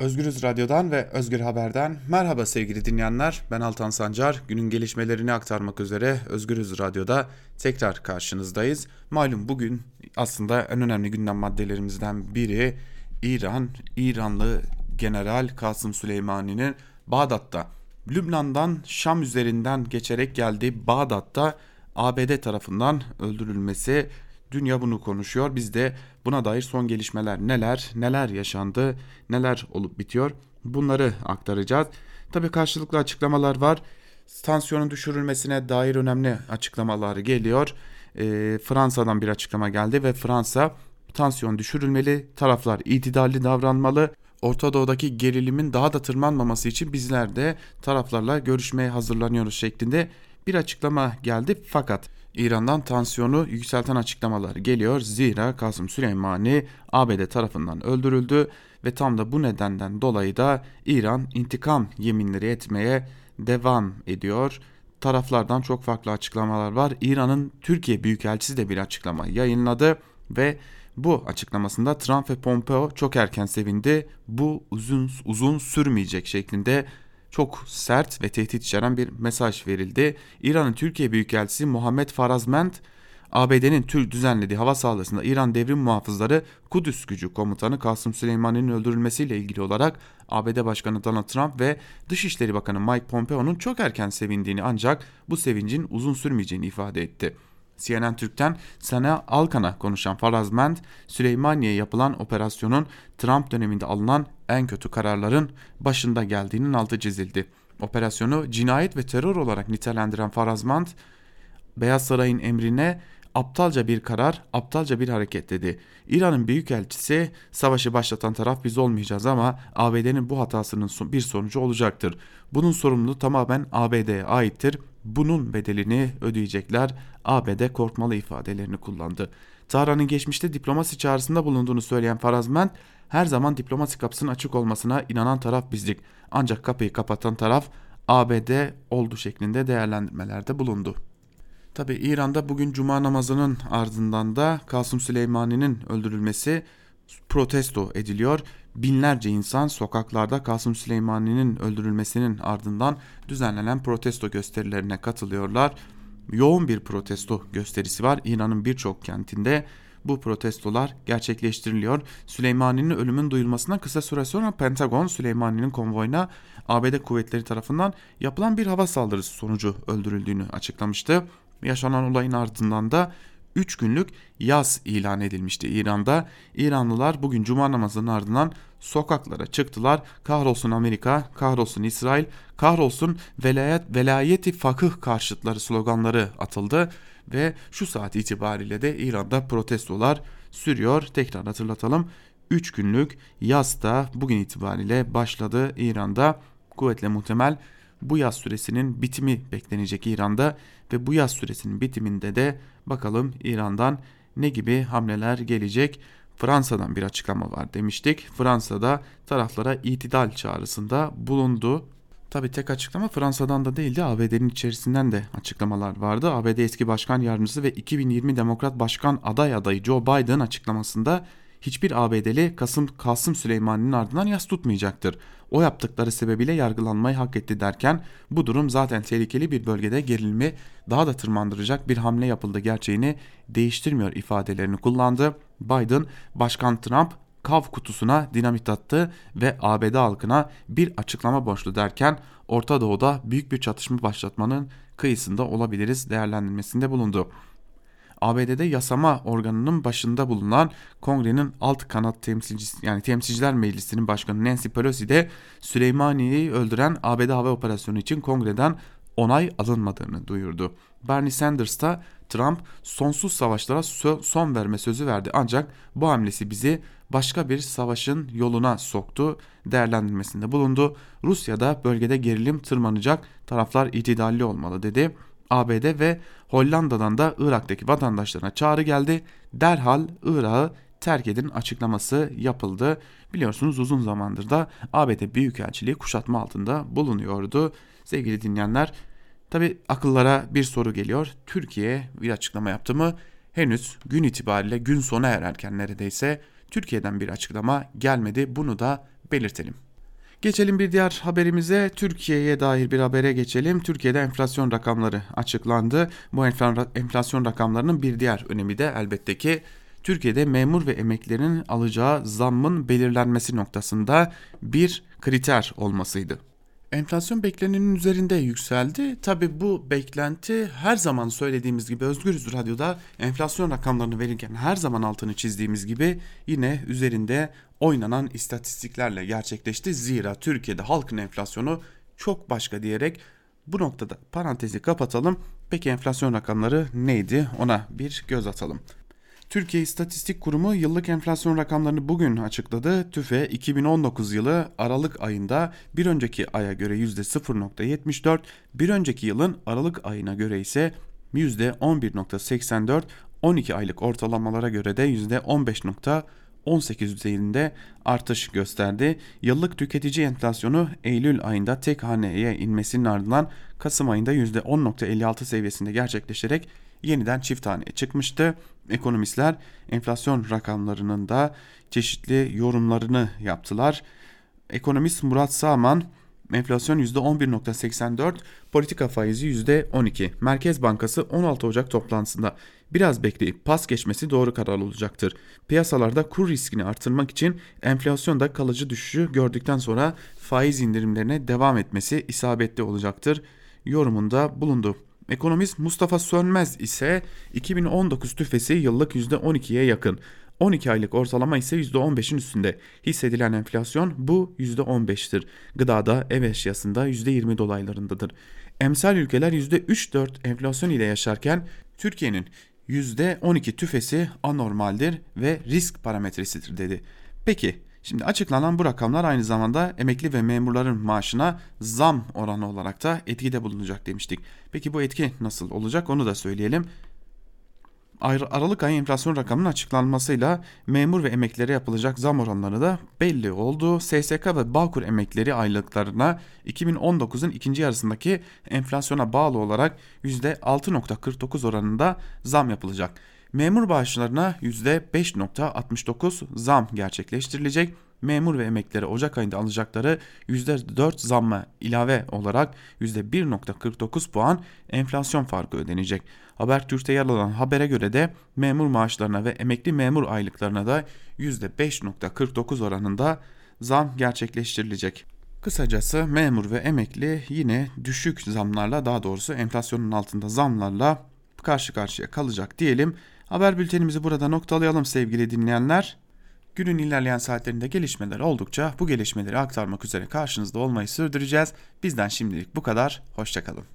Özgürüz Radyo'dan ve Özgür Haber'den merhaba sevgili dinleyenler. Ben Altan Sancar. Günün gelişmelerini aktarmak üzere Özgürüz Radyo'da tekrar karşınızdayız. Malum bugün aslında en önemli gündem maddelerimizden biri İran, İranlı General Kasım Süleymani'nin Bağdat'ta, Lübnan'dan Şam üzerinden geçerek geldiği Bağdat'ta ABD tarafından öldürülmesi Dünya bunu konuşuyor. Biz de buna dair son gelişmeler neler, neler yaşandı, neler olup bitiyor bunları aktaracağız. Tabi karşılıklı açıklamalar var. Tansiyonun düşürülmesine dair önemli açıklamalar geliyor. E, Fransa'dan bir açıklama geldi ve Fransa tansiyon düşürülmeli, taraflar itidalli davranmalı. Orta Doğu'daki gerilimin daha da tırmanmaması için bizler de taraflarla görüşmeye hazırlanıyoruz şeklinde bir açıklama geldi. Fakat İran'dan tansiyonu yükselten açıklamalar geliyor. Zira Kasım Süleymani ABD tarafından öldürüldü ve tam da bu nedenden dolayı da İran intikam yeminleri etmeye devam ediyor. Taraflardan çok farklı açıklamalar var. İran'ın Türkiye Büyükelçisi de bir açıklama yayınladı ve bu açıklamasında Trump ve Pompeo çok erken sevindi. Bu uzun uzun sürmeyecek şeklinde çok sert ve tehdit içeren bir mesaj verildi. İran'ın Türkiye Büyükelçisi Muhammed Farazment, ABD'nin tür düzenlediği hava saldırısında İran Devrim Muhafızları Kudüs Gücü Komutanı Kasım Süleyman'ın öldürülmesiyle ilgili olarak ABD Başkanı Donald Trump ve Dışişleri Bakanı Mike Pompeo'nun çok erken sevindiğini ancak bu sevincin uzun sürmeyeceğini ifade etti. CNN Türk'ten Sana Alkan'a konuşan Farazment, Süleymaniye'ye yapılan operasyonun Trump döneminde alınan en kötü kararların başında geldiğinin altı çizildi. Operasyonu cinayet ve terör olarak nitelendiren Farazment, Beyaz Saray'ın emrine aptalca bir karar, aptalca bir hareket dedi. İran'ın büyükelçisi savaşı başlatan taraf biz olmayacağız ama ABD'nin bu hatasının bir sonucu olacaktır. Bunun sorumluluğu tamamen ABD'ye aittir. Bunun bedelini ödeyecekler. ABD korkmalı ifadelerini kullandı. Tahran'ın geçmişte diplomasi çağrısında bulunduğunu söyleyen Farazment, her zaman diplomasi kapısının açık olmasına inanan taraf bizdik. Ancak kapıyı kapatan taraf ABD oldu şeklinde değerlendirmelerde bulundu. Tabi İran'da bugün cuma namazının ardından da Kasım Süleymani'nin öldürülmesi protesto ediliyor. Binlerce insan sokaklarda Kasım Süleymani'nin öldürülmesinin ardından düzenlenen protesto gösterilerine katılıyorlar. Yoğun bir protesto gösterisi var İran'ın birçok kentinde. Bu protestolar gerçekleştiriliyor. Süleymani'nin ölümün duyulmasına kısa süre sonra Pentagon Süleymani'nin konvoyuna ABD kuvvetleri tarafından yapılan bir hava saldırısı sonucu öldürüldüğünü açıklamıştı. Yaşanan olayın ardından da 3 günlük yaz ilan edilmişti İran'da. İranlılar bugün cuma namazının ardından sokaklara çıktılar. Kahrolsun Amerika, kahrolsun İsrail, kahrolsun velayet, velayeti fakıh karşıtları sloganları atıldı. Ve şu saat itibariyle de İran'da protestolar sürüyor. Tekrar hatırlatalım. 3 günlük yaz da bugün itibariyle başladı İran'da. Kuvvetle muhtemel bu yaz süresinin bitimi beklenecek İran'da ve bu yaz süresinin bitiminde de bakalım İran'dan ne gibi hamleler gelecek. Fransa'dan bir açıklama var demiştik. Fransa'da taraflara itidal çağrısında bulundu. Tabi tek açıklama Fransa'dan da değildi ABD'nin içerisinden de açıklamalar vardı. ABD eski başkan yardımcısı ve 2020 Demokrat Başkan aday adayı Joe Biden açıklamasında hiçbir ABD'li Kasım, Kasım Süleyman'ın ardından yas tutmayacaktır. O yaptıkları sebebiyle yargılanmayı hak etti derken bu durum zaten tehlikeli bir bölgede gerilimi daha da tırmandıracak bir hamle yapıldı gerçeğini değiştirmiyor ifadelerini kullandı. Biden, Başkan Trump kav kutusuna dinamit attı ve ABD halkına bir açıklama borçlu derken Orta Doğu'da büyük bir çatışma başlatmanın kıyısında olabiliriz değerlendirmesinde bulundu. ABD'de yasama organının başında bulunan Kongre'nin alt kanat temsilcisi yani Temsilciler Meclisi'nin başkanı Nancy Pelosi de Süleymaniye'yi öldüren ABD hava operasyonu için Kongre'den onay alınmadığını duyurdu. Bernie Sanders da Trump sonsuz savaşlara son verme sözü verdi ancak bu hamlesi bizi başka bir savaşın yoluna soktu değerlendirmesinde bulundu. Rusya'da bölgede gerilim tırmanacak taraflar itidalli olmalı dedi. ABD ve Hollanda'dan da Irak'taki vatandaşlarına çağrı geldi. Derhal Irak'ı terk edin açıklaması yapıldı. Biliyorsunuz uzun zamandır da ABD Büyükelçiliği kuşatma altında bulunuyordu. Sevgili dinleyenler tabi akıllara bir soru geliyor. Türkiye bir açıklama yaptı mı? Henüz gün itibariyle gün sona ererken neredeyse Türkiye'den bir açıklama gelmedi. Bunu da belirtelim. Geçelim bir diğer haberimize. Türkiye'ye dair bir habere geçelim. Türkiye'de enflasyon rakamları açıklandı. Bu enflasyon rakamlarının bir diğer önemi de elbette ki Türkiye'de memur ve emeklilerin alacağı zammın belirlenmesi noktasında bir kriter olmasıydı. Enflasyon beklenenin üzerinde yükseldi. Tabi bu beklenti her zaman söylediğimiz gibi Özgürüz Radyo'da enflasyon rakamlarını verirken her zaman altını çizdiğimiz gibi yine üzerinde oynanan istatistiklerle gerçekleşti. Zira Türkiye'de halkın enflasyonu çok başka diyerek bu noktada parantezi kapatalım. Peki enflasyon rakamları neydi? Ona bir göz atalım. Türkiye İstatistik Kurumu yıllık enflasyon rakamlarını bugün açıkladı. TÜFE 2019 yılı Aralık ayında bir önceki aya göre %0.74, bir önceki yılın Aralık ayına göre ise %11.84, 12 aylık ortalamalara göre de %15.18 düzeyinde artış gösterdi. Yıllık tüketici enflasyonu Eylül ayında tek haneye inmesinin ardından Kasım ayında %10.56 seviyesinde gerçekleşerek yeniden çift haneye çıkmıştı. Ekonomistler enflasyon rakamlarının da çeşitli yorumlarını yaptılar. Ekonomist Murat Sağman enflasyon %11.84, politika faizi %12. Merkez Bankası 16 Ocak toplantısında biraz bekleyip pas geçmesi doğru karar olacaktır. Piyasalarda kur riskini artırmak için enflasyonda kalıcı düşüşü gördükten sonra faiz indirimlerine devam etmesi isabetli olacaktır yorumunda bulundu. Ekonomist Mustafa Sönmez ise 2019 tüfesi yıllık %12'ye yakın. 12 aylık ortalama ise %15'in üstünde. Hissedilen enflasyon bu %15'tir. Gıdada, ev eşyasında %20 dolaylarındadır. Emsal ülkeler %3-4 enflasyon ile yaşarken Türkiye'nin %12 tüfesi anormaldir ve risk parametresidir dedi. Peki Şimdi açıklanan bu rakamlar aynı zamanda emekli ve memurların maaşına zam oranı olarak da etkide bulunacak demiştik. Peki bu etki nasıl olacak onu da söyleyelim. Aralık ayı enflasyon rakamının açıklanmasıyla memur ve emeklilere yapılacak zam oranları da belli oldu. SSK ve Bağkur emekleri aylıklarına 2019'un ikinci yarısındaki enflasyona bağlı olarak %6.49 oranında zam yapılacak. Memur bağışlarına %5.69 zam gerçekleştirilecek. Memur ve emeklilere Ocak ayında alacakları %4 zamma ilave olarak %1.49 puan enflasyon farkı ödenecek. Habertürk'te yer alan habere göre de memur maaşlarına ve emekli memur aylıklarına da %5.49 oranında zam gerçekleştirilecek. Kısacası memur ve emekli yine düşük zamlarla daha doğrusu enflasyonun altında zamlarla karşı karşıya kalacak diyelim. Haber bültenimizi burada noktalayalım sevgili dinleyenler. Günün ilerleyen saatlerinde gelişmeler oldukça bu gelişmeleri aktarmak üzere karşınızda olmayı sürdüreceğiz. Bizden şimdilik bu kadar. Hoşçakalın.